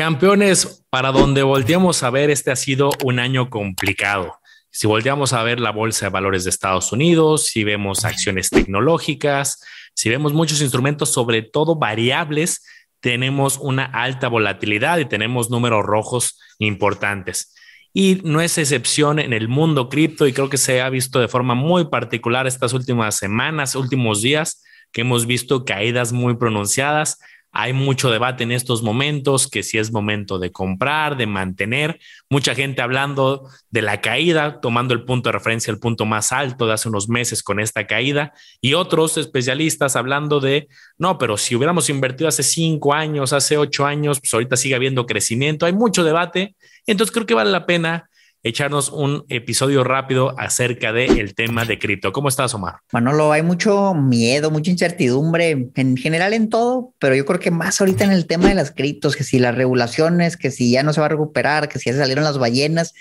Campeones, para donde volteamos a ver, este ha sido un año complicado. Si volteamos a ver la bolsa de valores de Estados Unidos, si vemos acciones tecnológicas, si vemos muchos instrumentos, sobre todo variables, tenemos una alta volatilidad y tenemos números rojos importantes. Y no es excepción en el mundo cripto y creo que se ha visto de forma muy particular estas últimas semanas, últimos días, que hemos visto caídas muy pronunciadas hay mucho debate en estos momentos, que si es momento de comprar, de mantener. Mucha gente hablando de la caída, tomando el punto de referencia, el punto más alto de hace unos meses con esta caída. Y otros especialistas hablando de, no, pero si hubiéramos invertido hace cinco años, hace ocho años, pues ahorita sigue habiendo crecimiento. Hay mucho debate. Entonces creo que vale la pena echarnos un episodio rápido acerca del tema de cripto. ¿Cómo estás, Omar? Manolo, hay mucho miedo, mucha incertidumbre en general en todo, pero yo creo que más ahorita en el tema de las criptos, que si las regulaciones, que si ya no se va a recuperar, que si ya salieron las ballenas.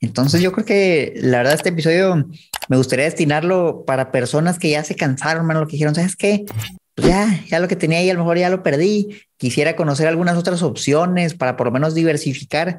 Entonces yo creo que la verdad este episodio me gustaría destinarlo para personas que ya se cansaron, hermano, lo que dijeron, ¿sabes qué? Pues ya, ya lo que tenía ahí a lo mejor ya lo perdí. Quisiera conocer algunas otras opciones para por lo menos diversificar.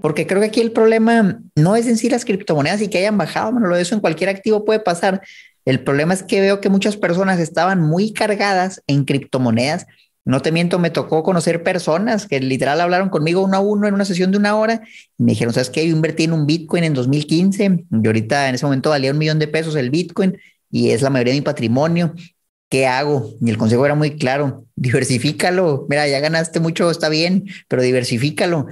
Porque creo que aquí el problema no es en sí las criptomonedas y que hayan bajado, bueno, eso en cualquier activo puede pasar. El problema es que veo que muchas personas estaban muy cargadas en criptomonedas. No te miento, me tocó conocer personas que literal hablaron conmigo uno a uno en una sesión de una hora y me dijeron, ¿sabes qué? Yo invertí en un Bitcoin en 2015 y ahorita en ese momento valía un millón de pesos el Bitcoin y es la mayoría de mi patrimonio. ¿Qué hago? Y el consejo era muy claro, diversifícalo. Mira, ya ganaste mucho, está bien, pero diversifícalo.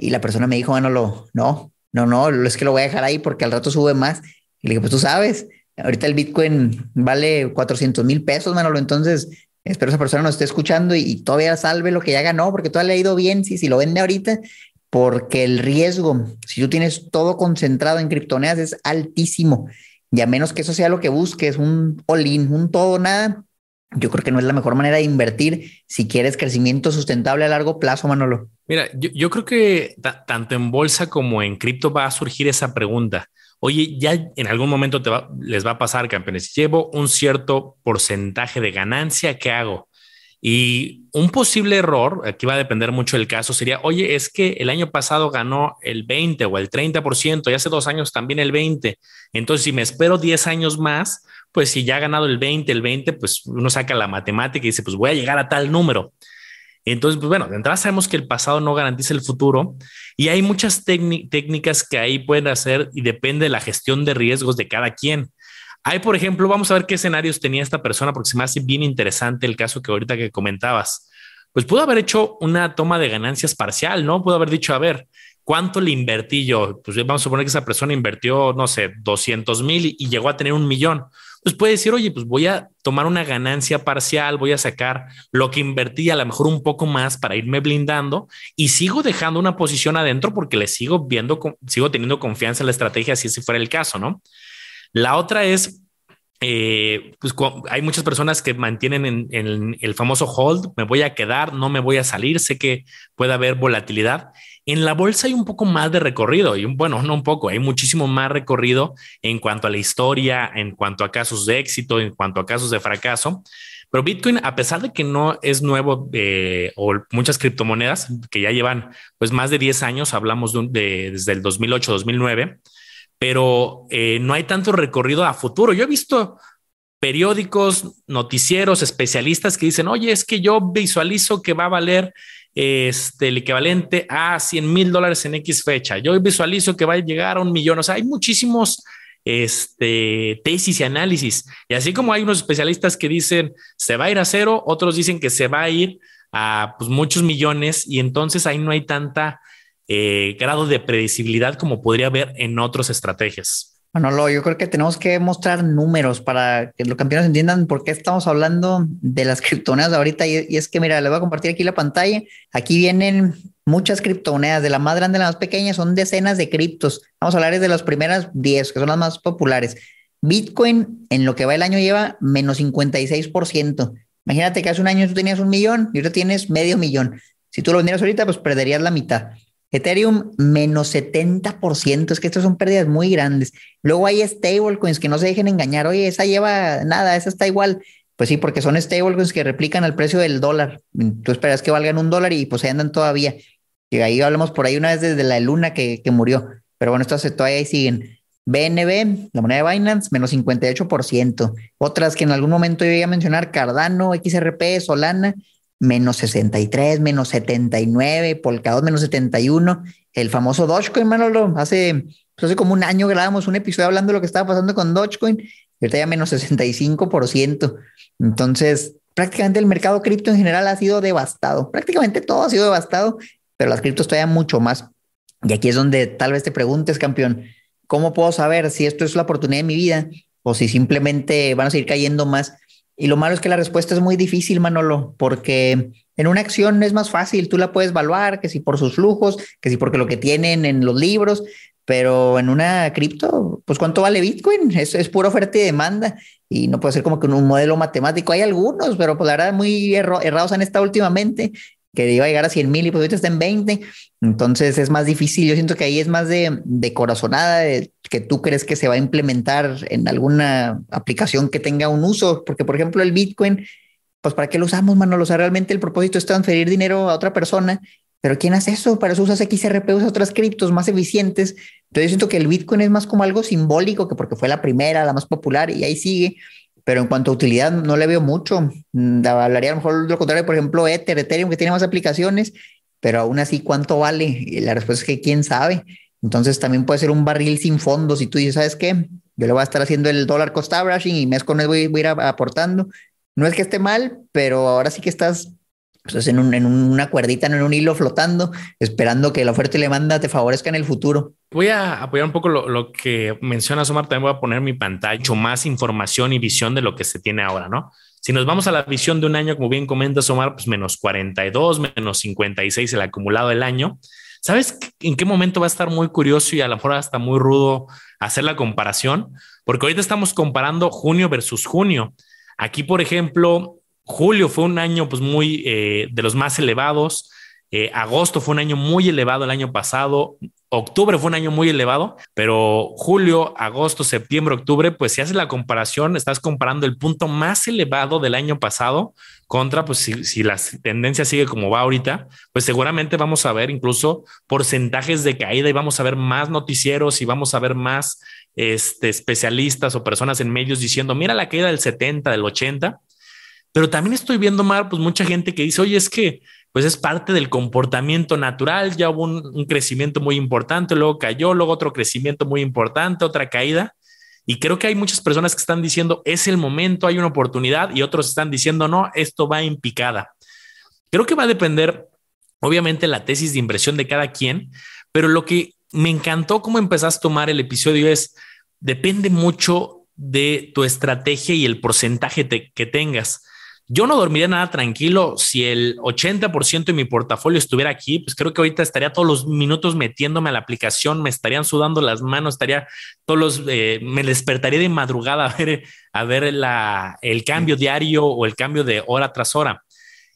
Y la persona me dijo, Manolo, no, no, no, es que lo voy a dejar ahí porque al rato sube más. Y le dije, pues tú sabes, ahorita el Bitcoin vale 400 mil pesos, Manolo, entonces espero esa persona nos esté escuchando y, todavía salve lo que ya ganó, porque todavía le ha ido bien, si, si lo vende ahorita, porque el riesgo, si tú tienes todo concentrado en criptomonedas, es altísimo. Y a menos que eso sea lo que busques, un all-in, un todo nada, yo creo que no es la mejor manera de invertir si quieres crecimiento sustentable a largo plazo, Manolo. Mira, yo, creo que tanto en bolsa como en cripto va a surgir esa pregunta. Oye, ya en algún momento te les va a pasar, campeones. Llevo un cierto porcentaje de ganancia, ¿qué hago? Y un posible error, aquí va a depender mucho del caso, sería, oye, es que el año pasado ganó el 20 o el 30% y hace dos años también el 20. Entonces, si me espero 10 años más, pues si ya ha ganado el 20, el 20, pues uno saca la matemática y dice, pues voy a llegar a tal número. Entonces, pues bueno, de entrada sabemos que el pasado no garantiza el futuro y hay muchas técnicas que ahí pueden hacer y depende de la gestión de riesgos de cada quien. Hay, por ejemplo, vamos a ver qué escenarios tenía esta persona, porque se me hace bien interesante el caso que ahorita que comentabas. Pues pudo haber hecho una toma de ganancias parcial, ¿no? Pudo haber dicho, a ver, ¿cuánto le invertí yo? Pues vamos a suponer que esa persona invirtió, no sé, 200 mil y llegó a tener un millón pues puede decir, oye, pues voy a tomar una ganancia parcial, voy a sacar lo que invertí a lo mejor un poco más para irme blindando y sigo dejando una posición adentro porque le sigo viendo, sigo teniendo confianza en la estrategia si ese fuera el caso, ¿no? La otra es, eh, pues hay muchas personas que mantienen en, el famoso hold, me voy a quedar, no me voy a salir, sé que puede haber volatilidad. En la bolsa hay un poco más de recorrido y bueno, no un poco, hay muchísimo más recorrido en cuanto a la historia, en cuanto a casos de éxito, en cuanto a casos de fracaso. Pero Bitcoin, a pesar de que no es nuevo eh, o muchas criptomonedas que ya llevan pues más de 10 años, hablamos de, desde el 2008, 2009, pero eh, no hay tanto recorrido a futuro. Yo he visto periódicos, noticieros, especialistas que dicen, oye, es que yo visualizo que va a valer este, el equivalente a 100 mil dólares en X fecha. Yo visualizo que va a llegar a un millón. O sea, hay muchísimos este, tesis y análisis. Y así como hay unos especialistas que dicen se va a ir a cero, otros dicen que se va a ir a pues, muchos millones y entonces ahí no hay tanta eh, grado de predecibilidad como podría haber en otras estrategias. Manolo, yo creo que tenemos que mostrar números para que los campeones entiendan por qué estamos hablando de las criptomonedas ahorita. Y, y, es que, mira, les voy a compartir aquí la pantalla. Aquí vienen muchas criptomonedas, de la más grande a la más pequeña, son decenas de criptos. Vamos a hablar de las primeras 10, que son las más populares. Bitcoin, en lo que va el año, lleva menos 56%. Imagínate que hace un año tú tenías un millón y ahora tienes medio millón. Si tú lo vendieras ahorita, pues perderías la mitad. Ethereum menos 70%, es que estas son pérdidas muy grandes. Luego hay stablecoins que no se dejen engañar, oye, esa lleva nada, esa está igual. Pues sí, porque son stablecoins que replican al precio del dólar. Tú esperas que valgan un dólar y pues ahí andan todavía. Y ahí hablamos por ahí una vez desde la luna que, que murió. Pero bueno, estas todavía ahí siguen. BNB, la moneda de Binance, menos 58%. Otras que en algún momento yo iba a mencionar, Cardano, XRP, Solana, menos 63, menos 79, Polkadot menos 71, el famoso Dogecoin, Manolo, hace, pues como un año grabamos un episodio hablando de lo que estaba pasando con Dogecoin, ahorita ya menos 65%. Entonces, prácticamente el mercado cripto en general ha sido devastado, prácticamente todo ha sido devastado, pero las criptos todavía mucho más. Y aquí es donde tal vez te preguntes, campeón, ¿cómo puedo saber si esto es la oportunidad de mi vida o si simplemente van a seguir cayendo más? Y lo malo es que la respuesta es muy difícil, Manolo, porque en una acción es más fácil, tú la puedes evaluar, que si por sus flujos, que si porque lo que tienen en los libros, pero en una cripto, pues ¿cuánto vale Bitcoin? Es, es pura oferta y demanda y no puede ser como que un modelo matemático. Hay algunos, pero pues la verdad muy errados han estado últimamente que iba a llegar a 100 mil y pues ahorita está en 20. Entonces es más difícil. Yo siento que ahí es más de, de corazonada, que tú crees que se va a implementar en alguna aplicación que tenga un uso. Porque, por ejemplo, el Bitcoin, pues ¿para qué lo usamos, Manolo? O sea, realmente el propósito es transferir dinero a otra persona. Pero ¿quién hace eso? Para eso usas XRP, usas otras criptos más eficientes. Entonces yo siento que el Bitcoin es más como algo simbólico, que porque fue la primera, la más popular y ahí sigue pero en cuanto a utilidad no le veo mucho. Mm, hablaría a lo mejor lo contrario, por ejemplo, Ether, Ethereum, que tiene más aplicaciones, pero aún así, ¿cuánto vale? Y la respuesta es que quién sabe. Entonces también puede ser un barril sin fondo. Si tú dices, ¿sabes qué? Yo le voy a estar haciendo el dólar cost averaging y mes con mes voy, voy a ir aportando. No es que esté mal, pero ahora sí que estás pues, en, un, en una cuerdita, en un hilo flotando, esperando que la oferta y la demanda te favorezca en el futuro. Voy a apoyar un poco lo, que mencionas, Omar. También voy a poner mi pantalla, mucho más información y visión de lo que se tiene ahora, ¿no? Si nos vamos a la visión de un año, como bien comentas, Omar, pues menos 42, menos 56 el acumulado del año. ¿Sabes en qué momento va a estar muy curioso y a lo mejor hasta muy rudo hacer la comparación? Porque ahorita estamos comparando junio versus junio. Aquí, por ejemplo, Julio fue un año pues muy eh, de los más elevados. Eh, agosto fue un año muy elevado el año pasado. Octubre fue un año muy elevado, pero julio, agosto, septiembre, octubre, pues si haces la comparación, estás comparando el punto más elevado del año pasado contra, pues si, si la tendencia sigue como va ahorita, pues seguramente vamos a ver incluso porcentajes de caída y vamos a ver más noticieros y vamos a ver más este, especialistas o personas en medios diciendo, mira la caída del 70, del 80 pero también estoy viendo, Mar, pues mucha gente que dice, oye, es que pues es parte del comportamiento natural, ya hubo un, crecimiento muy importante, luego cayó, luego otro crecimiento muy importante, otra caída. Y creo que hay muchas personas que están diciendo, es el momento, hay una oportunidad, y otros están diciendo, no, esto va en picada. Creo que va a depender, obviamente, la tesis de impresión de cada quien, pero lo que me encantó cómo empezás a tomar el episodio es, depende mucho de tu estrategia y el porcentaje que tengas. Yo no dormiría nada tranquilo si el 80% de mi portafolio estuviera aquí, pues creo que ahorita estaría todos los minutos metiéndome a la aplicación, me estarían sudando las manos, estaría todos los, eh, me despertaría de madrugada a ver, a ver la, el cambio diario o el cambio de hora tras hora.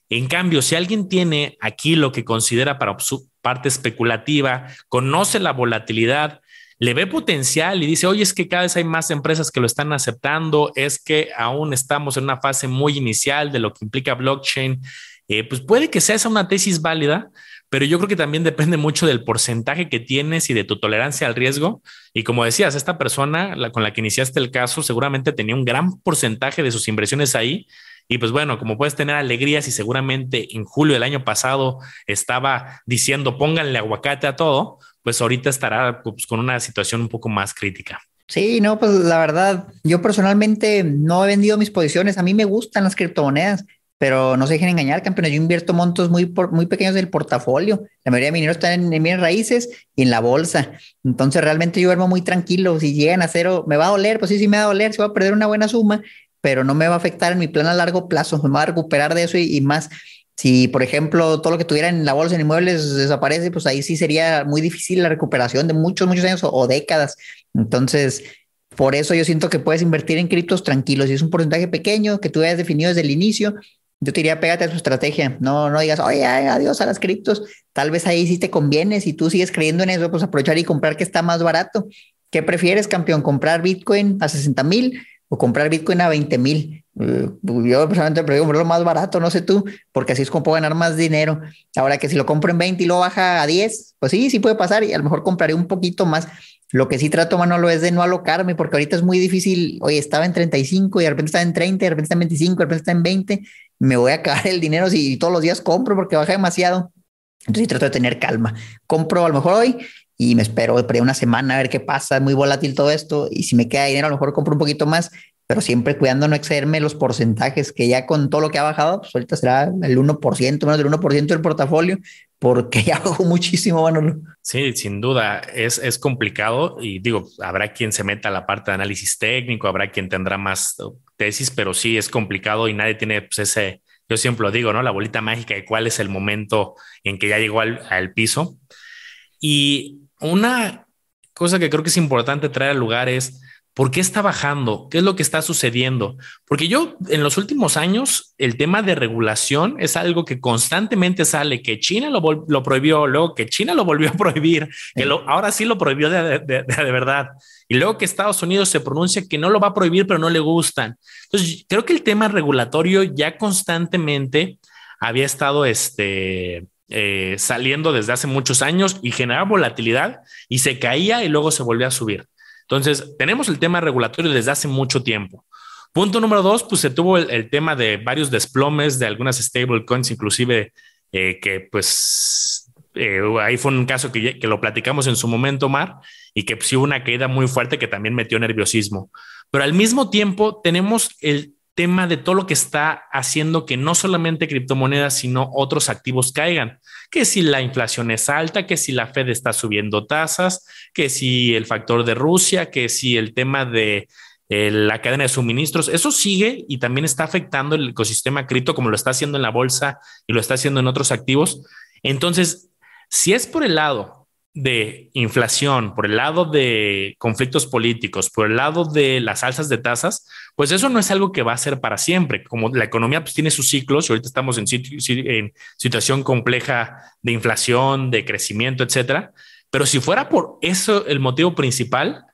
En cambio, si alguien tiene aquí lo que considera para su parte especulativa, conoce la volatilidad, le ve potencial y dice, oye, es que cada vez hay más empresas que lo están aceptando, es que aún estamos en una fase muy inicial de lo que implica blockchain, eh, pues puede que sea esa una tesis válida, pero yo creo que también depende mucho del porcentaje que tienes y de tu tolerancia al riesgo. Y como decías, esta persona con la que iniciaste el caso seguramente tenía un gran porcentaje de sus inversiones ahí. Y pues bueno, como puedes tener alegrías y seguramente en julio del año pasado estaba diciendo pónganle aguacate a todo, pues ahorita estará pues, con una situación un poco más crítica. Sí, no, pues la verdad, yo personalmente no he vendido mis posiciones. A mí me gustan las criptomonedas. pero no se dejen engañar, campeones. Yo invierto montos muy, muy pequeños del portafolio. La mayoría de mi dinero está en, en raíces y en la bolsa. Entonces, realmente yo duermo muy tranquilo. Si llegan a cero, me va a doler, pues sí, sí me va a doler, se va a perder una buena suma, pero no me va a afectar en mi plan a largo plazo. Me va a recuperar de eso y, más. Si, por ejemplo, todo lo que tuviera en la bolsa en inmuebles desaparece, pues ahí sí sería muy difícil la recuperación de muchos, muchos años o décadas. Entonces, por eso yo siento que puedes invertir en criptos tranquilos. Si es un porcentaje pequeño que tú hayas definido desde el inicio, yo te diría, pégate a tu estrategia. No, no digas, oye, adiós a las criptos. Tal vez ahí sí te conviene. Si tú sigues creyendo en eso, pues aprovechar y comprar que está más barato. ¿Qué prefieres, campeón? ¿Comprar Bitcoin a 60 mil o comprar Bitcoin a 20 mil? Eh, yo personalmente prefiero comprarlo más barato, no sé tú, porque así es como puedo ganar más dinero. Ahora que si lo compro en 20 y lo baja a 10, pues sí, sí puede pasar y a lo mejor compraré un poquito más. Lo que sí trato, Manolo, es de no alocarme, porque ahorita es muy difícil. Oye, estaba en 35 y de repente está en 30, de repente está en 25, de repente está en 20 me voy a acabar el dinero si todos los días compro porque baja demasiado. Entonces trato de tener calma. Compro a lo mejor hoy y me espero por una semana a ver qué pasa. Muy volátil todo esto. Y si me queda dinero, a lo mejor compro un poquito más, pero siempre cuidando no excederme los porcentajes, que ya con todo lo que ha bajado, pues ahorita será el 1%, menos del 1% del portafolio, porque ya bajó muchísimo, bueno. Sí, sin duda, es, es complicado y digo, habrá quien se meta a la parte de análisis técnico, habrá quien tendrá más tesis, pero sí es complicado y nadie tiene pues, ese, yo siempre lo digo, ¿no? La bolita mágica de cuál es el momento en que ya llegó al, al piso. Y una cosa que creo que es importante traer al lugar es, ¿Por qué está bajando? ¿Qué es lo que está sucediendo? Porque yo en los últimos años el tema de regulación es algo que constantemente sale, que China lo, lo prohibió, luego que China lo volvió a prohibir, que ahora sí lo prohibió de, de, de, verdad, y luego que Estados Unidos se pronuncia que no lo va a prohibir, pero no le gustan. Entonces, creo que el tema regulatorio ya constantemente había estado este, eh, saliendo desde hace muchos años y generaba volatilidad y se caía y luego se volvía a subir. Entonces, tenemos el tema regulatorio desde hace mucho tiempo. Punto número dos, pues se tuvo el, tema de varios desplomes de algunas stablecoins, inclusive eh, que pues eh, ahí fue un caso que, que, lo platicamos en su momento, Mar, y que pues, hubo una caída muy fuerte que también metió nerviosismo. Pero al mismo tiempo tenemos el tema de todo lo que está haciendo que no solamente criptomonedas, sino otros activos caigan. Que si la inflación es alta, que si la Fed está subiendo tasas, que si el factor de Rusia, que si el tema de eh, la cadena de suministros, eso sigue y también está afectando el ecosistema cripto como lo está haciendo en la bolsa y lo está haciendo en otros activos. Entonces, si es por el lado de inflación, por el lado de conflictos políticos, por el lado de las alzas de tasas, pues eso no es algo que va a ser para siempre. Como la economía pues, tiene sus ciclos y ahorita estamos en, en situación compleja de inflación, de crecimiento, etcétera. Pero si fuera por eso el motivo principal,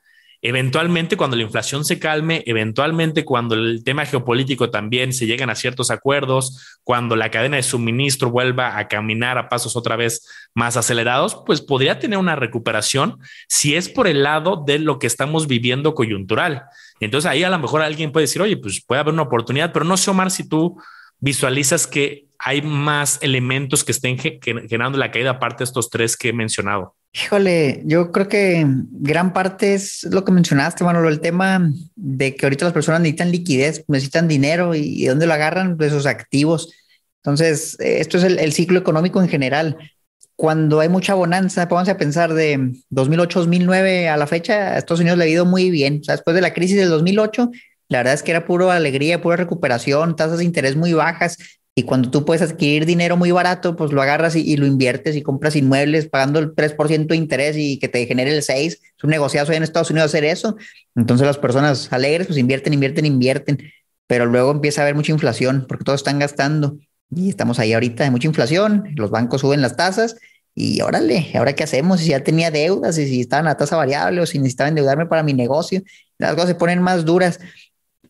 Eventualmente, cuando la inflación se calme, eventualmente cuando el tema geopolítico también se lleguen a ciertos acuerdos, cuando la cadena de suministro vuelva a caminar a pasos otra vez más acelerados, pues podría tener una recuperación si es por el lado de lo que estamos viviendo coyuntural. Entonces ahí a lo mejor alguien puede decir, oye, pues puede haber una oportunidad, pero no sé, Omar, si tú visualizas que hay más elementos que estén generando la caída aparte de estos tres que he mencionado. Híjole, yo creo que gran parte es lo que mencionaste, Manolo, el tema de que ahorita las personas necesitan liquidez, necesitan dinero y, dónde lo agarran de esos activos. Entonces, esto es el, ciclo económico en general. Cuando hay mucha bonanza, vamos a pensar de 2008-2009 a la fecha, a Estados Unidos le ha ido muy bien. O sea, después de la crisis del 2008, la verdad es que era puro alegría, pura recuperación, tasas de interés muy bajas, y cuando tú puedes adquirir dinero muy barato, pues lo agarras y, lo inviertes y compras inmuebles pagando el 3% de interés y que te genere el 6%. Es un negociazo en Estados Unidos hacer eso. Entonces las personas alegres pues invierten, invierten, invierten. Pero luego empieza a haber mucha inflación porque todos están gastando. Y estamos ahí ahorita de mucha inflación. Los bancos suben las tasas y órale, ¿ahora qué hacemos? Si ya tenía deudas y si estaban a tasa variable o si necesitaba endeudarme para mi negocio, las cosas se ponen más duras.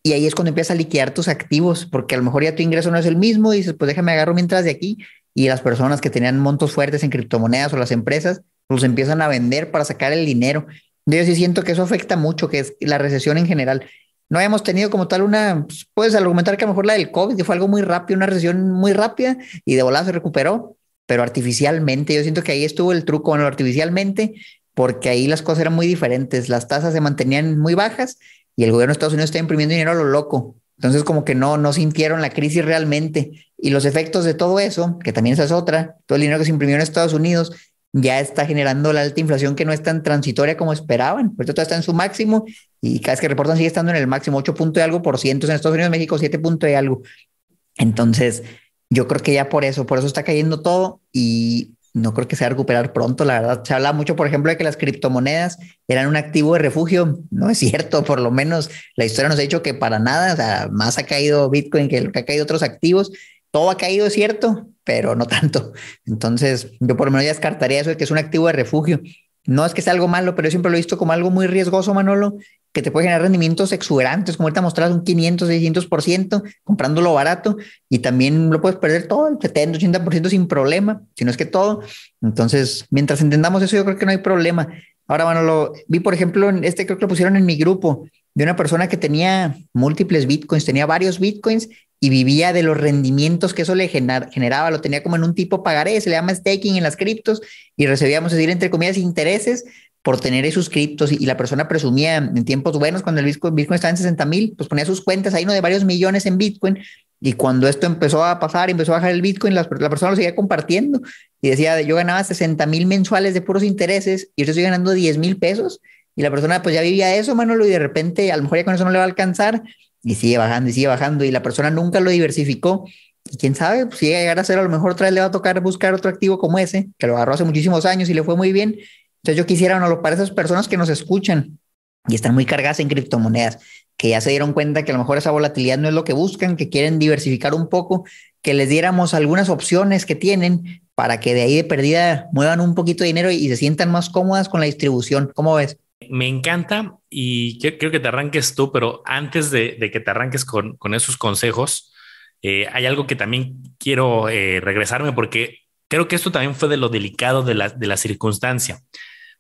Y ahí es cuando empiezas a liquidar tus activos, porque a lo mejor ya tu ingreso no es el mismo y dices, pues déjame agarro mientras de aquí. Y las personas que tenían montos fuertes en criptomonedas o las empresas, los empiezan a vender para sacar el dinero. Yo sí siento que eso afecta mucho, que es la recesión en general. No habíamos tenido como tal una, pues, puedes argumentar que a lo mejor la del COVID, que fue algo muy rápido, una recesión muy rápida y de volada se recuperó, pero artificialmente, yo siento que ahí estuvo el truco, bueno, artificialmente, porque ahí las cosas eran muy diferentes, las tasas se mantenían muy bajas y el gobierno de Estados Unidos está imprimiendo dinero a lo loco. Entonces como que no, no sintieron la crisis realmente. Y los efectos de todo eso, que también esa es otra, todo el dinero que se imprimió en Estados Unidos ya está generando la alta inflación que no es tan transitoria como esperaban. Por eso todo está en su máximo y cada vez que reportan sigue estando en el máximo, 8 punto y algo por ciento en Estados Unidos, México 7 punto y algo. Entonces, yo creo que ya por eso, por eso está cayendo todo y no creo que se va a recuperar pronto, la verdad. Se habla mucho, por ejemplo, de que las criptomonedas eran un activo de refugio. No es cierto, por lo menos la historia nos ha dicho que para nada, o sea, más ha caído Bitcoin que que ha caído otros activos. Todo ha caído, es cierto, pero no tanto. Entonces, yo por lo menos ya descartaría eso de que es un activo de refugio. No es que sea algo malo, pero yo siempre lo he visto como algo muy riesgoso, Manolo, que te puede generar rendimientos exuberantes, como ahorita mostrás un 500, 600%, comprándolo barato, y también lo puedes perder todo, el 70, 80% sin problema, si no es que todo. Entonces, mientras entendamos eso, yo creo que no hay problema. Ahora, Manolo, vi, por ejemplo, este creo que lo pusieron en mi grupo, de una persona que tenía múltiples bitcoins, tenía varios bitcoins y vivía de los rendimientos que eso le generaba, lo tenía como en un tipo pagaré, se le llama staking en las criptos y recibíamos, decir, entre comillas, intereses por tener esos criptos y, la persona presumía en tiempos buenos, cuando el Bitcoin, estaba en 60 mil, pues ponía sus cuentas ahí, ¿no? De varios millones en Bitcoin y cuando esto empezó a pasar, empezó a bajar el Bitcoin, la, la persona lo seguía compartiendo y decía, yo ganaba 60 mil mensuales de puros intereses y yo estoy ganando 10 mil pesos y la persona pues ya vivía eso, Manolo, y de repente a lo mejor ya con eso no le va a alcanzar y sigue bajando y sigue bajando y la persona nunca lo diversificó. Y quién sabe, pues, si llega a llegar a ser, a lo mejor otra vez le va a tocar buscar otro activo como ese, que lo agarró hace muchísimos años y le fue muy bien. Entonces yo quisiera, no, para esas personas que nos escuchan y están muy cargadas en criptomonedas, que ya se dieron cuenta que a lo mejor esa volatilidad no es lo que buscan, que quieren diversificar un poco, que les diéramos algunas opciones que tienen para que de ahí de perdida muevan un poquito de dinero y se sientan más cómodas con la distribución. ¿Cómo ves? Me encanta y quiero que te arranques tú, pero antes de, que te arranques con, esos consejos, eh, hay algo que también quiero eh, regresarme porque creo que esto también fue de lo delicado de la, de la circunstancia.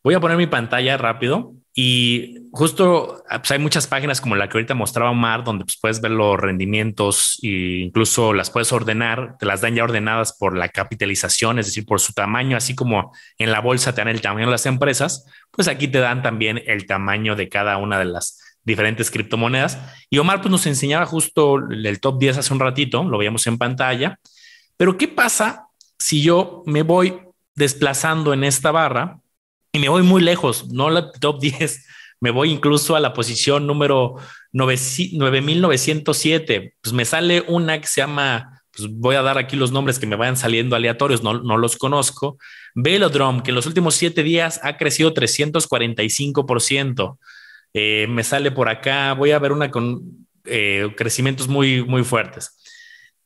Voy a poner mi pantalla rápido y justo pues hay muchas páginas como la que ahorita mostraba Omar, donde pues, puedes ver los rendimientos e incluso las puedes ordenar, te las dan ya ordenadas por la capitalización, es decir, por su tamaño, así como en la bolsa te dan el tamaño de las empresas, pues aquí te dan también el tamaño de cada una de las diferentes criptomonedas. Y Omar pues nos enseñaba justo el top 10 hace un ratito, lo veíamos en pantalla, pero ¿qué pasa si yo me voy desplazando en esta barra y me voy muy lejos, no la top 10, me voy incluso a la posición número 9907. Pues me sale una que se llama, pues voy a dar aquí los nombres que me vayan saliendo aleatorios, no, no los conozco. Velodrome, que en los últimos siete días ha crecido 345%. Eh, me sale por acá, voy a ver una con eh, crecimientos muy, muy fuertes.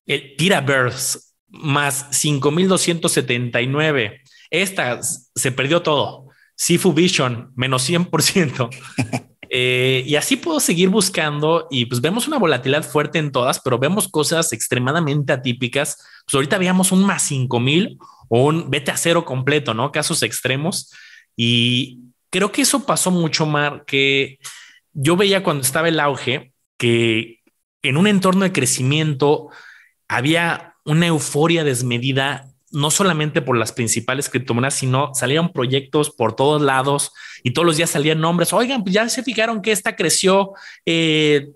Eh, Tiraverse, más 5279. Esta se perdió todo. Sifu Vision, menos 100%. Eh, y así puedo seguir buscando y pues vemos una volatilidad fuerte en todas, pero vemos cosas extremadamente atípicas. Pues ahorita veíamos un más 5000 o un vete a cero completo, ¿no? Casos extremos. Y creo que eso pasó mucho más que yo veía cuando estaba el auge que en un entorno de crecimiento había una euforia desmedida no solamente por las principales criptomonedas, sino salieron proyectos por todos lados y todos los días salían nombres. Oigan, pues ya se fijaron que esta creció eh,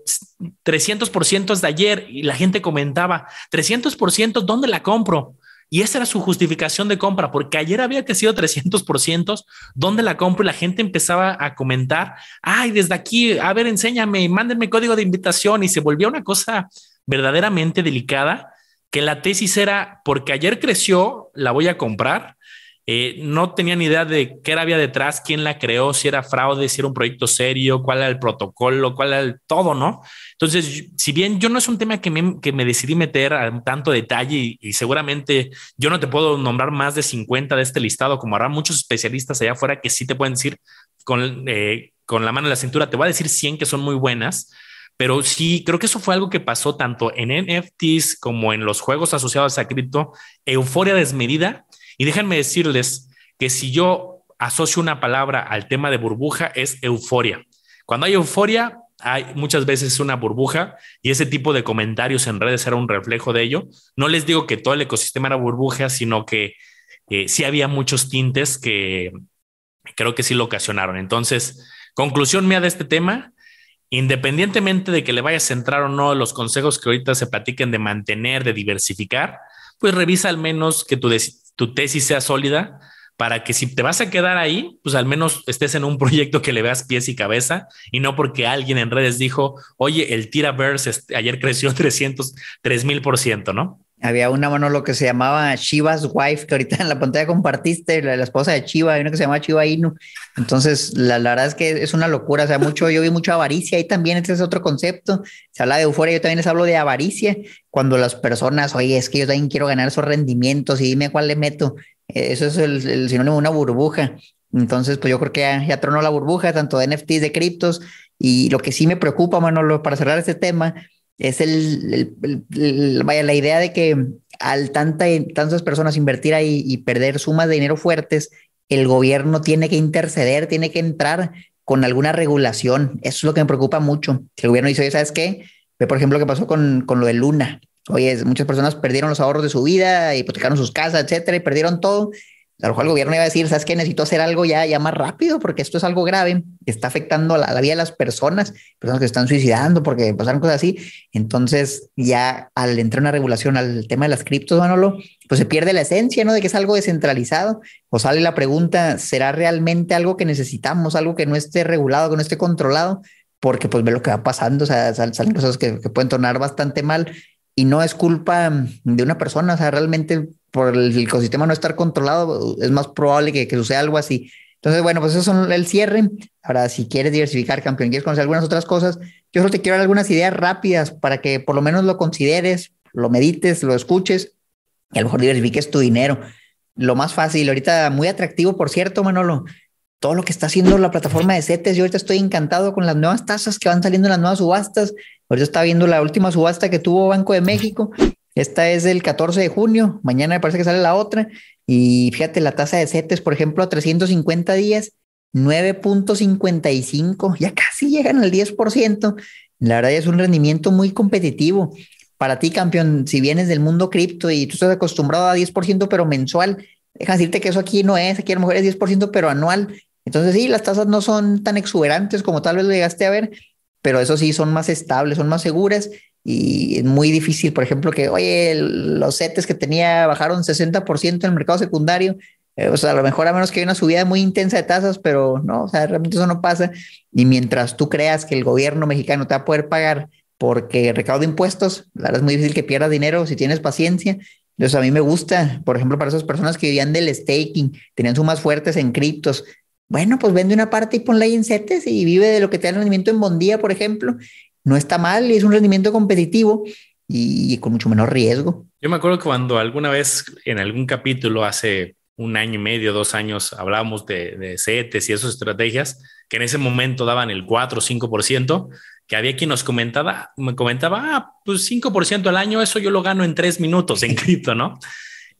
300% de ayer y la gente comentaba 300%, ¿dónde la compro? Y esa era su justificación de compra, porque ayer había crecido 300%, ¿dónde la compro? Y la gente empezaba a comentar, ay, desde aquí, a ver, enséñame, mándenme código de invitación y se volvió una cosa verdaderamente delicada que la tesis era, porque ayer creció, la voy a comprar. Eh, no tenía ni idea de qué había detrás, quién la creó, si era fraude, si era un proyecto serio, cuál era el protocolo, cuál era el todo, ¿no? Entonces, si bien yo no es un tema que me, que me decidí meter a tanto detalle y, seguramente yo no te puedo nombrar más de 50 de este listado, como habrá muchos especialistas allá afuera que sí te pueden decir con, eh, con la mano en la cintura, te voy a decir 100 que son muy buenas, pero sí, creo que eso fue algo que pasó tanto en NFTs como en los juegos asociados a cripto, euforia desmedida. Y déjenme decirles que si yo asocio una palabra al tema de burbuja, es euforia. Cuando hay euforia, hay muchas veces una burbuja y ese tipo de comentarios en redes era un reflejo de ello. No les digo que todo el ecosistema era burbuja, sino que eh, sí había muchos tintes que creo que sí lo ocasionaron. Entonces, conclusión mía de este tema, independientemente de que le vayas a entrar o no los consejos que ahorita se platiquen de mantener, de diversificar, pues revisa al menos que tu, tesis sea sólida para que si te vas a quedar ahí, pues al menos estés en un proyecto que le veas pies y cabeza y no porque alguien en redes dijo, oye, el Tiraverse este, ayer creció 300, 3000 por ciento, ¿no? Había una mano lo que se llamaba Chivas Wife, que ahorita en la pantalla compartiste, la, esposa de Chiva, hay una que se llama Chiva Inu. Entonces, la, verdad es que es una locura. O sea, mucho, yo vi mucha avaricia ahí también. Este es otro concepto. Se habla de euforia, yo también les hablo de avaricia. Cuando las personas, oye, es que yo también quiero ganar esos rendimientos y dime cuál le meto. Eso es el, sinónimo de una burbuja. Entonces, pues yo creo que ya, ya tronó la burbuja, tanto de NFTs, de criptos. Y lo que sí me preocupa, Manolo, para cerrar este tema, es el, vaya, la idea de que al tanta, tantas personas invertir ahí y perder sumas de dinero fuertes, el gobierno tiene que interceder, tiene que entrar con alguna regulación. Eso es lo que me preocupa mucho. el gobierno dice, oye, ¿sabes qué? Ve, por ejemplo, qué pasó con, con lo de Luna. Oye, muchas personas perdieron los ahorros de su vida, hipotecaron sus casas, etcétera, y perdieron todo. A lo mejor el gobierno iba a decir, ¿sabes qué? Necesito hacer algo ya, ya más rápido porque esto es algo grave, está afectando la, la vida de las personas, personas que están suicidando porque pasaron cosas así. Entonces, ya al entrar una regulación al tema de las criptos, Manolo, pues se pierde la esencia, ¿no? De que es algo descentralizado. O sale la pregunta, ¿será realmente algo que necesitamos, algo que no esté regulado, que no esté controlado? Porque pues ve lo que va pasando, o sea, salen cosas que, que pueden tornar bastante mal y no es culpa de una persona, o sea, realmente por el ecosistema no estar controlado, es más probable que, que suceda algo así. Entonces, bueno, pues eso son el cierre. Ahora, si quieres diversificar, campeón, quieres conocer algunas otras cosas, yo solo te quiero dar algunas ideas rápidas para que por lo menos lo consideres, lo medites, lo escuches y a lo mejor diversifiques tu dinero. Lo más fácil, ahorita muy atractivo, por cierto, Manolo, todo lo que está haciendo la plataforma de CETES. Yo ahorita estoy encantado con las nuevas tasas que van saliendo en las nuevas subastas. Ahorita está viendo la última subasta que tuvo Banco de México esta es del 14 de junio, mañana me parece que sale la otra. Y fíjate, la tasa de CETES, por ejemplo, a 350 días, 9.55, ya casi llegan al 10%. La verdad es un rendimiento muy competitivo. Para ti, campeón, si vienes del mundo cripto y tú estás acostumbrado a 10%, pero mensual, deja decirte que eso aquí no es, aquí a lo mejor es 10%, pero anual. Entonces, sí, las tasas no son tan exuberantes como tal vez lo llegaste a ver, pero eso sí, son más estables, son más seguras y es muy difícil, por ejemplo, que, oye, los CETES que tenía bajaron 60% en el mercado secundario, eh, o sea, a lo mejor a menos que haya una subida muy intensa de tasas, pero no, o sea, realmente eso no pasa. Y mientras tú creas que el gobierno mexicano te va a poder pagar porque recaudo impuestos, la es muy difícil que pierdas dinero si tienes paciencia. Entonces a mí me gusta, por ejemplo, para esas personas que vivían del staking, tenían sumas fuertes en criptos, bueno, pues vende una parte y ponla ahí en CETES y vive de lo que te da el rendimiento en Bondía, por ejemplo, no está mal y es un rendimiento competitivo y, con mucho menor riesgo. Yo me acuerdo que cuando alguna vez en algún capítulo hace un año y medio, dos años, hablábamos de, de CETES y esas estrategias que en ese momento daban el 4 o 5%, que había quien nos comentaba, me comentaba, ah, pues 5% al año, eso yo lo gano en tres minutos en cripto, ¿no?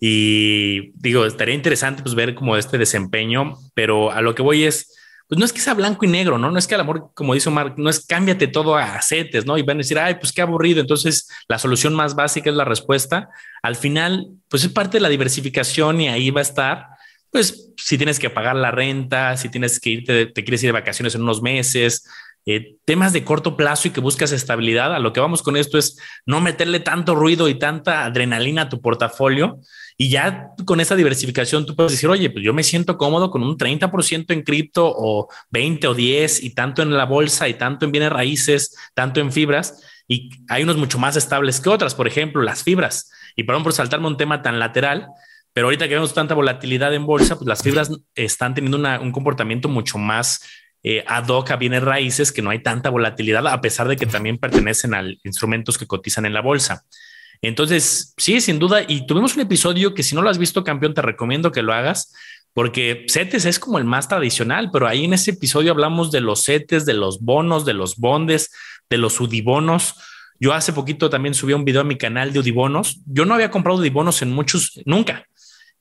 Y digo, estaría interesante pues ver como este desempeño, pero a lo que voy es, pues no es que sea blanco y negro, ¿no? No es que el amor, como dice Omar, no es cámbiate todo a acetes, ¿no? Y van a decir, ay, pues qué aburrido. Entonces, la solución más básica es la respuesta. Al final, pues es parte de la diversificación y ahí va a estar. Pues si tienes que pagar la renta, si tienes que irte, te quieres ir de vacaciones en unos meses, eh, temas de corto plazo y que buscas estabilidad, a lo que vamos con esto es no meterle tanto ruido y tanta adrenalina a tu portafolio, y ya con esa diversificación tú puedes decir, oye, pues yo me siento cómodo con un 30% en cripto o 20 o 10 y tanto en la bolsa y tanto en bienes raíces, tanto en fibras. Y hay unos mucho más estables que otras, por ejemplo, las fibras. Y perdón por saltarme un tema tan lateral, pero ahorita que vemos tanta volatilidad en bolsa, pues las fibras están teniendo un comportamiento mucho más eh, ad hoc a bienes raíces, que no hay tanta volatilidad, a pesar de que también pertenecen a instrumentos que cotizan en la bolsa. Entonces, sí, sin duda. Y tuvimos un episodio que si no lo has visto, campeón, te recomiendo que lo hagas porque CETES es como el más tradicional, pero ahí en ese episodio hablamos de los CETES, de los bonos, de los bondes, de los UDIBONOS. Yo hace poquito también subí un video a mi canal de UDIBONOS. Yo no había comprado UDIBONOS en muchos, nunca.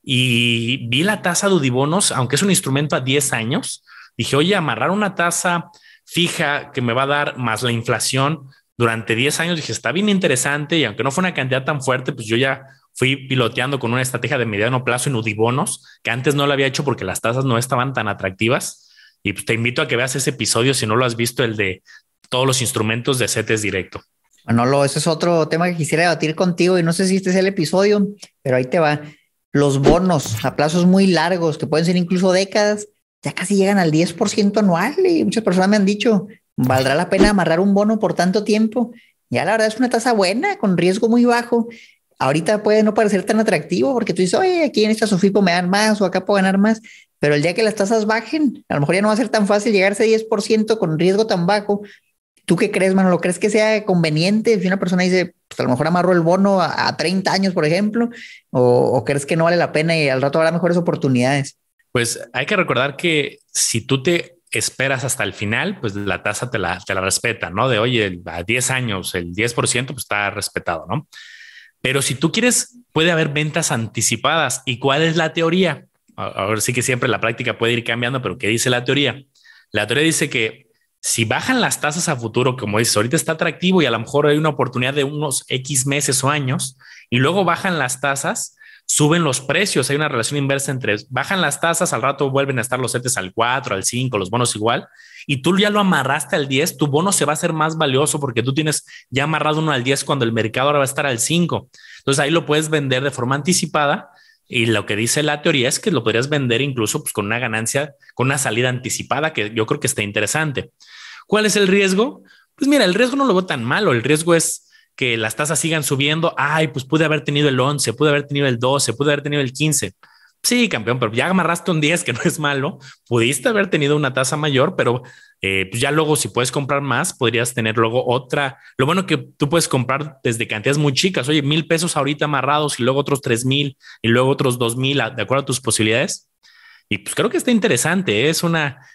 Y vi la tasa de UDIBONOS, aunque es un instrumento a 10 años. Dije, oye, amarrar una tasa fija que me va a dar más la inflación, durante 10 años dije, está bien interesante y aunque no fue una cantidad tan fuerte, pues yo ya fui piloteando con una estrategia de mediano plazo en Udibonos, que antes no lo había hecho porque las tasas no estaban tan atractivas. Y pues te invito a que veas ese episodio si no lo has visto, el de todos los instrumentos de CETES directo. Manolo, ese es otro tema que quisiera debatir contigo y no sé si este es el episodio, pero ahí te va. Los bonos a plazos muy largos, que pueden ser incluso décadas, ya casi llegan al 10% anual y muchas personas me han dicho, ¿valdrá la pena amarrar un bono por tanto tiempo? Ya la verdad es una tasa buena, con riesgo muy bajo. Ahorita puede no parecer tan atractivo porque tú dices, oye, aquí en esta Sofipo me dan más o acá puedo ganar más, pero el día que las tasas bajen, a lo mejor ya no va a ser tan fácil llegar a ese 10% con riesgo tan bajo ¿Tú qué crees, mano? ¿Lo crees que sea conveniente? Si una persona dice, pues a lo mejor amarro el bono a, 30 años, por ejemplo, o, crees que no vale la pena y al rato habrá mejores oportunidades? Pues hay que recordar que si tú te esperas hasta el final, pues la tasa te la, te la respeta, ¿no? De oye, a 10 años, el 10% pues está respetado, ¿no? Pero si tú quieres, puede haber ventas anticipadas. ¿Y cuál es la teoría? Ahora sí que siempre la práctica puede ir cambiando, pero ¿qué dice la teoría? La teoría dice que si bajan las tasas a futuro, como dices, ahorita está atractivo y a lo mejor hay una oportunidad de unos X meses o años, y luego bajan las tasas, suben los precios, hay una relación inversa entre bajan las tasas, al rato vuelven a estar los CETES al 4, al 5, los bonos igual, y tú ya lo amarraste al 10, tu bono se va a hacer más valioso porque tú tienes ya amarrado uno al 10 cuando el mercado ahora va a estar al 5. Entonces ahí lo puedes vender de forma anticipada y lo que dice la teoría es que lo podrías vender incluso pues, con una ganancia, con una salida anticipada, que yo creo que está interesante. ¿Cuál es el riesgo? Pues mira, el riesgo no lo veo tan malo. El riesgo es que las tasas sigan subiendo. Ay, pues pude haber tenido el 11, pude haber tenido el 12, pude haber tenido el 15. Sí, campeón, pero ya amarraste un 10, que no es malo. Pudiste haber tenido una tasa mayor, pero eh, pues ya luego, si puedes comprar más, podrías tener luego otra. Lo bueno que tú puedes comprar desde cantidades muy chicas. Oye, mil pesos ahorita amarrados y luego otros tres mil y luego otros dos mil, de acuerdo a tus posibilidades. Y pues creo que está interesante. ¿eh? Es una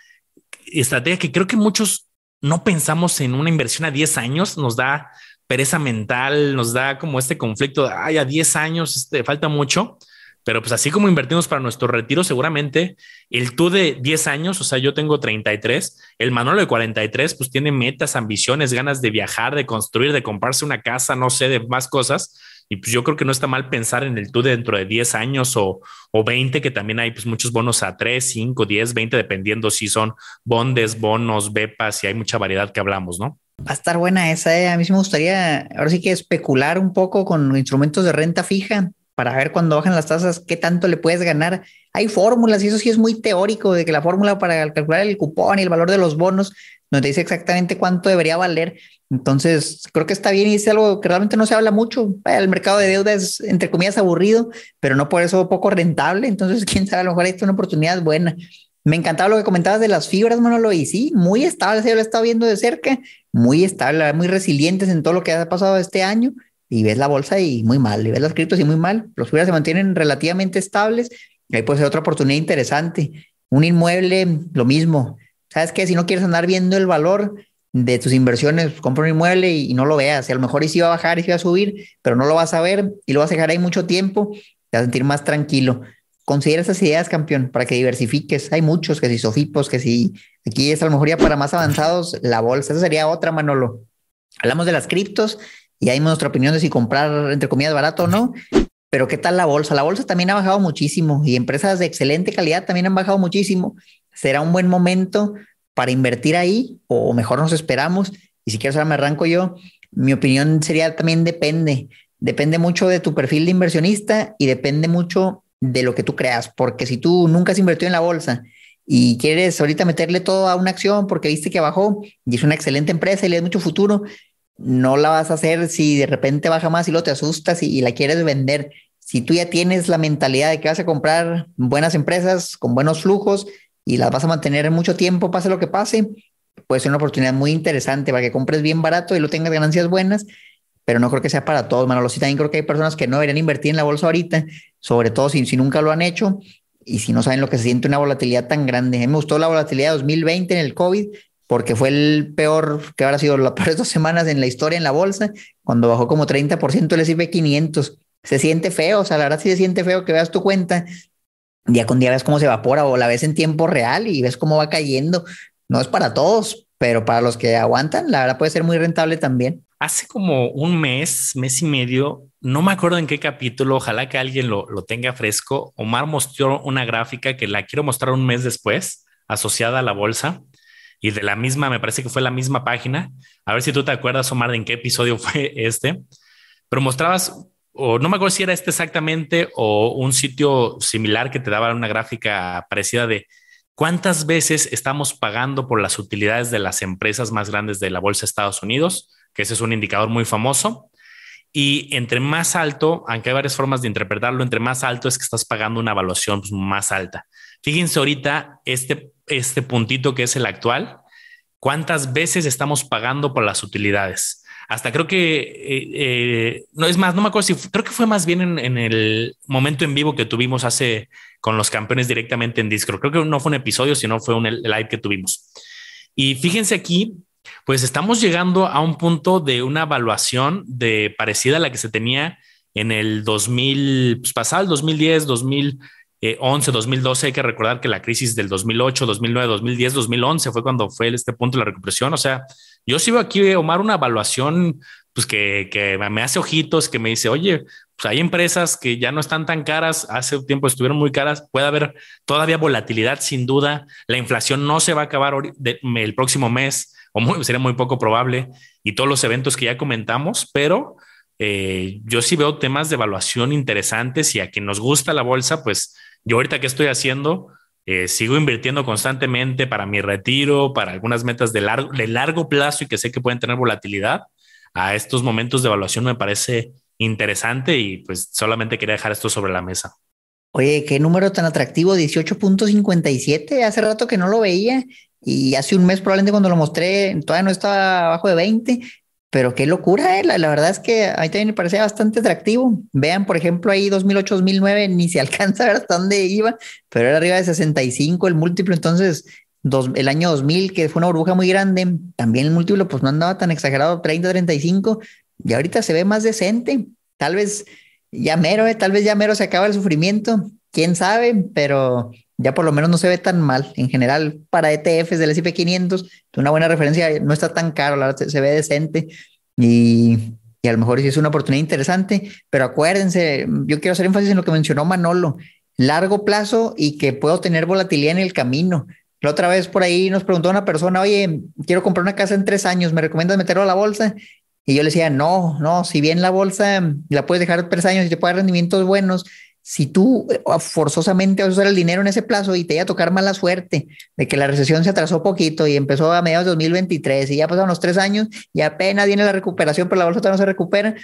estrategia que creo que muchos no pensamos en una inversión a 10 años. Nos da pereza mental, nos da como este conflicto. Ay, a 10 años este, falta mucho pero pues así como invertimos para nuestro retiro, seguramente el tú de 10 años, o sea, yo tengo 33, el Manolo de 43, pues tiene metas, ambiciones, ganas de viajar, de construir, de comprarse una casa, no sé, de más cosas. Y pues yo creo que no está mal pensar en el tú dentro de 10 años o, o 20, que también hay pues muchos bonos a 3, 5, 10, 20, dependiendo si son bondes, bonos, bepas y hay mucha variedad que hablamos, ¿no? Va a estar buena esa. Eh. A mí sí me gustaría, ahora sí que especular un poco con instrumentos de renta fija para ver cuando bajan las tasas qué tanto le puedes ganar. Hay fórmulas y eso sí es muy teórico de que la fórmula para calcular el cupón y el valor de los bonos nos dice exactamente cuánto debería valer. Entonces, creo que está bien y es algo que realmente no se habla mucho. El mercado de deuda es, entre comillas, aburrido, pero no por eso poco rentable. Entonces, quién sabe, a lo mejor esta es una oportunidad buena. Me encantaba lo que comentabas de las fibras, Manolo, y sí, muy estable, yo lo estado viendo de cerca, muy estable, muy resilientes en todo lo que ha pasado este año y ves la bolsa y muy mal, y ves los criptos y muy mal. Los fibras se mantienen relativamente estables y ahí puede ser otra oportunidad interesante. Un inmueble, lo mismo. ¿Sabes qué? Si no quieres andar viendo el valor de tus inversiones, compra un inmueble y, no lo veas. Y a lo mejor y sí va a bajar y sí va a subir, pero no lo vas a ver y lo vas a dejar ahí mucho tiempo, te vas a sentir más tranquilo. Considera esas ideas, campeón, para que diversifiques. Hay muchos, que si Sofipos, que si aquí es a lo mejor ya para más avanzados, la bolsa. Esa sería otra, Manolo. Hablamos de las criptos y hay nuestra opinión de si comprar, entre comillas, barato o no. Pero ¿qué tal la bolsa? La bolsa también ha bajado muchísimo y empresas de excelente calidad también han bajado muchísimo. ¿Será un buen momento para invertir ahí o mejor nos esperamos? Y si quieres, ahora me arranco yo. Mi opinión sería también depende. Depende mucho de tu perfil de inversionista y depende mucho de lo que tú creas, porque si tú nunca has invertido en la bolsa y quieres ahorita meterle todo a una acción porque viste que bajó y es una excelente empresa y le da mucho futuro, no la vas a hacer si de repente baja más y lo te asustas y, la quieres vender. Si tú ya tienes la mentalidad de que vas a comprar buenas empresas con buenos flujos y las vas a mantener mucho tiempo, pase lo que pase, puede ser una oportunidad muy interesante para que compres bien barato y lo tengas ganancias buenas, pero no creo que sea para todos, Manolo. Sí, también creo que hay personas que no deberían invertir en la bolsa ahorita, sobre todo si, nunca lo han hecho y si no saben lo que se siente una volatilidad tan grande. Me gustó la volatilidad de 2020 en el COVID, porque fue el peor, que habrá sido las peores dos semanas en la historia en la bolsa, cuando bajó como 30% el S&P 500. Se siente feo, o sea, la verdad sí se siente feo que veas tu cuenta, día con día ves cómo se evapora o la ves en tiempo real y ves cómo va cayendo. No es para todos, pero para los que aguantan, la verdad puede ser muy rentable también. Hace como un mes, mes y medio, no me acuerdo en qué capítulo, ojalá que alguien lo, lo tenga fresco. Omar mostró una gráfica que la quiero mostrar un mes después, asociada a la bolsa y de la misma, me parece que fue la misma página. A ver si tú te acuerdas, Omar, de en qué episodio fue este, pero mostrabas, o no me acuerdo si era este exactamente, o un sitio similar que te daba una gráfica parecida de cuántas veces estamos pagando por las utilidades de las empresas más grandes de la Bolsa de Estados Unidos, que ese es un indicador muy famoso. Y entre más alto, aunque hay varias formas de interpretarlo, entre más alto es que estás pagando una evaluación pues, más alta. Fíjense ahorita este, este puntito que es el actual, cuántas veces estamos pagando por las utilidades. Hasta creo que, eh, eh, no es más, no me acuerdo si, creo que fue más bien en, el momento en vivo que tuvimos hace con los campeones directamente en Discord. Creo que no fue un episodio, sino fue un live que tuvimos. Y fíjense aquí, pues estamos llegando a un punto de una evaluación de parecida a la que se tenía en el 2000, pues pasado el 2010, 2000, 11, 2012, hay que recordar que la crisis del 2008, 2009, 2010, 2011 fue cuando fue este punto de la recuperación. O sea, yo sigo aquí, Omar, una evaluación pues que, que me hace ojitos, que me dice, oye, pues hay empresas que ya no están tan caras, hace un tiempo estuvieron muy caras, puede haber todavía volatilidad sin duda, la inflación no se va a acabar el próximo mes, o sería muy poco probable, y todos los eventos que ya comentamos, pero eh, yo sí veo temas de evaluación interesantes y a quien nos gusta la bolsa, pues yo ahorita que estoy haciendo, eh, sigo invirtiendo constantemente para mi retiro, para algunas metas de largo, de largo plazo y que sé que pueden tener volatilidad. A estos momentos de evaluación me parece interesante y pues solamente quería dejar esto sobre la mesa. Oye, qué número tan atractivo, 18.57. Hace rato que no lo veía y hace un mes probablemente cuando lo mostré todavía no estaba abajo de 20 pero qué locura, ¿eh? la, verdad es que a mí también me parecía bastante atractivo. Vean, por ejemplo, ahí 2008, 2009, ni se alcanza a ver hasta dónde iba, pero era arriba de 65 el múltiplo. Entonces, dos, el año 2000, que fue una burbuja muy grande, también el múltiplo pues no andaba tan exagerado, 30, 35, y ahorita se ve más decente. Tal vez ya mero, ¿eh? tal vez ya mero se acaba el sufrimiento, quién sabe, pero ya por lo menos no se ve tan mal. En general, para ETFs del S&P 500, una buena referencia no está tan caro, la verdad se, ve decente y, y, a lo mejor sí es una oportunidad interesante, pero acuérdense, yo quiero hacer énfasis en lo que mencionó Manolo, largo plazo y que puedo tener volatilidad en el camino. La otra vez por ahí nos preguntó una persona, oye, quiero comprar una casa en tres años, ¿me recomiendas meterlo a la bolsa? Y yo le decía, no, no, si bien la bolsa la puedes dejar tres años y te puede dar rendimientos buenos, si tú eh, forzosamente vas a usar el dinero en ese plazo y te iba a tocar mala suerte de que la recesión se atrasó poquito y empezó a mediados de 2023 y ya pasaron los tres años y apenas viene la recuperación, pero la bolsa todavía no se recupera,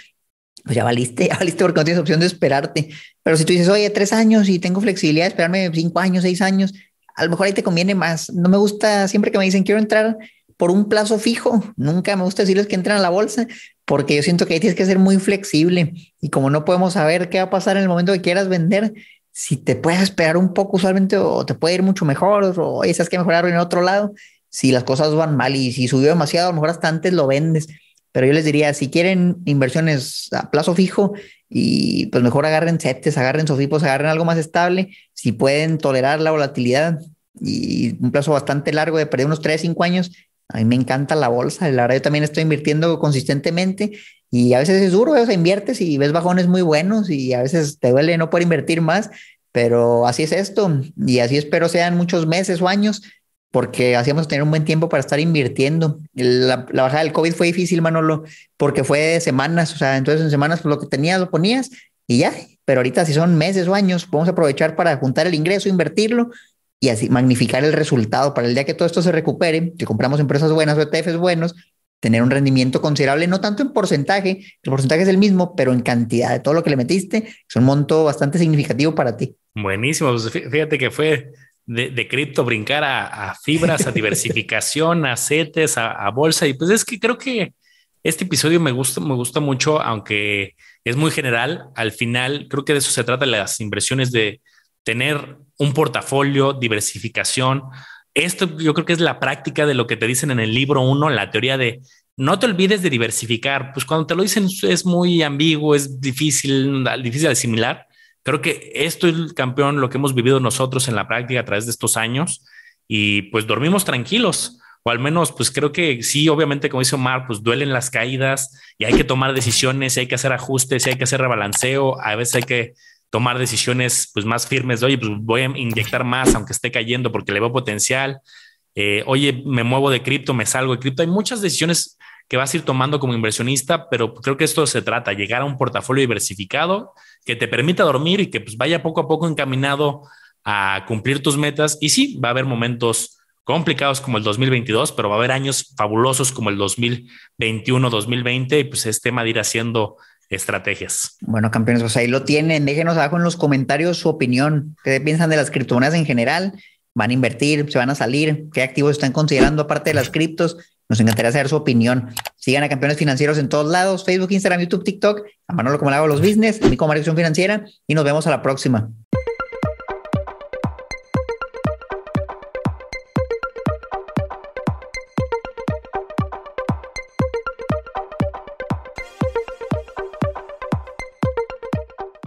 pues ya valiste, ya valiste porque no tienes opción de esperarte. Pero si tú dices, oye, tres años y tengo flexibilidad de esperarme cinco años, seis años, a lo mejor ahí te conviene más. No me gusta siempre que me dicen quiero entrar por un plazo fijo. Nunca me gusta decirles que entren a la bolsa porque yo siento que ahí tienes que ser muy flexible y como no podemos saber qué va a pasar en el momento que quieras vender, si te puedes esperar un poco usualmente o te puede ir mucho mejor o esas que mejorar en otro lado, si las cosas van mal y si subió demasiado, a lo mejor hasta antes lo vendes. Pero yo les diría, si quieren inversiones a plazo fijo y pues mejor agarren CETES, agarren SOFIPOS, agarren algo más estable, si pueden tolerar la volatilidad y un plazo bastante largo de perder unos 3, 5 años, a mí me encanta la bolsa, la verdad yo también estoy invirtiendo consistentemente y a veces es duro, o sea, inviertes y ves bajones muy buenos y a veces te duele no poder invertir más, pero así es esto y así espero sean muchos meses o años porque hacíamos tener un buen tiempo para estar invirtiendo. La, bajada del COVID fue difícil, Manolo, porque fue semanas, o sea, entonces en semanas pues, lo que tenías lo ponías y ya, pero ahorita si son meses o años, podemos aprovechar para juntar el ingreso, invertirlo y así magnificar el resultado para el día que todo esto se recupere, que compramos empresas buenas o ETFs buenos, tener un rendimiento considerable, no tanto en porcentaje, el porcentaje es el mismo, pero en cantidad de todo lo que le metiste, es un monto bastante significativo para ti. Buenísimo, pues fíjate que fue de, cripto brincar a, fibras, a diversificación, a CETES, a, a, bolsa, y pues es que creo que este episodio me gusta, me gusta mucho, aunque es muy general, al final creo que de eso se trata las inversiones de tener un portafolio, diversificación. Esto yo creo que es la práctica de lo que te dicen en el libro uno, la teoría de no te olvides de diversificar. Pues cuando te lo dicen es muy ambiguo, es difícil, difícil de asimilar. Creo que esto es el campeón, lo que hemos vivido nosotros en la práctica a través de estos años y pues dormimos tranquilos o al menos pues creo que sí, obviamente como dice Omar, pues duelen las caídas y hay que tomar decisiones, hay que hacer ajustes, hay que hacer rebalanceo, a veces hay que tomar decisiones pues más firmes de, oye, pues voy a inyectar más aunque esté cayendo porque le veo potencial. eh, oye, me muevo de cripto, me salgo de cripto. Hay muchas decisiones que vas a ir tomando como inversionista, pero creo que esto se trata, llegar a un portafolio diversificado que te permita dormir y que pues vaya poco a poco encaminado a cumplir tus metas. Y sí, va a haber momentos complicados como el 2022, pero va a haber años fabulosos como el 2021, 2020 y pues es tema de ir haciendo estrategias. Bueno, campeones, pues ahí lo tienen. Déjenos abajo en los comentarios su opinión. ¿Qué piensan de las criptomonedas en general? ¿Van a invertir? ¿Se van a salir? ¿Qué activos están considerando aparte de las criptos? Nos encantaría saber su opinión. Sigan a Campeones Financieros en todos lados, Facebook, Instagram, YouTube, TikTok, a Manolo como le hago los business, a mí como Financiera y nos vemos a la próxima.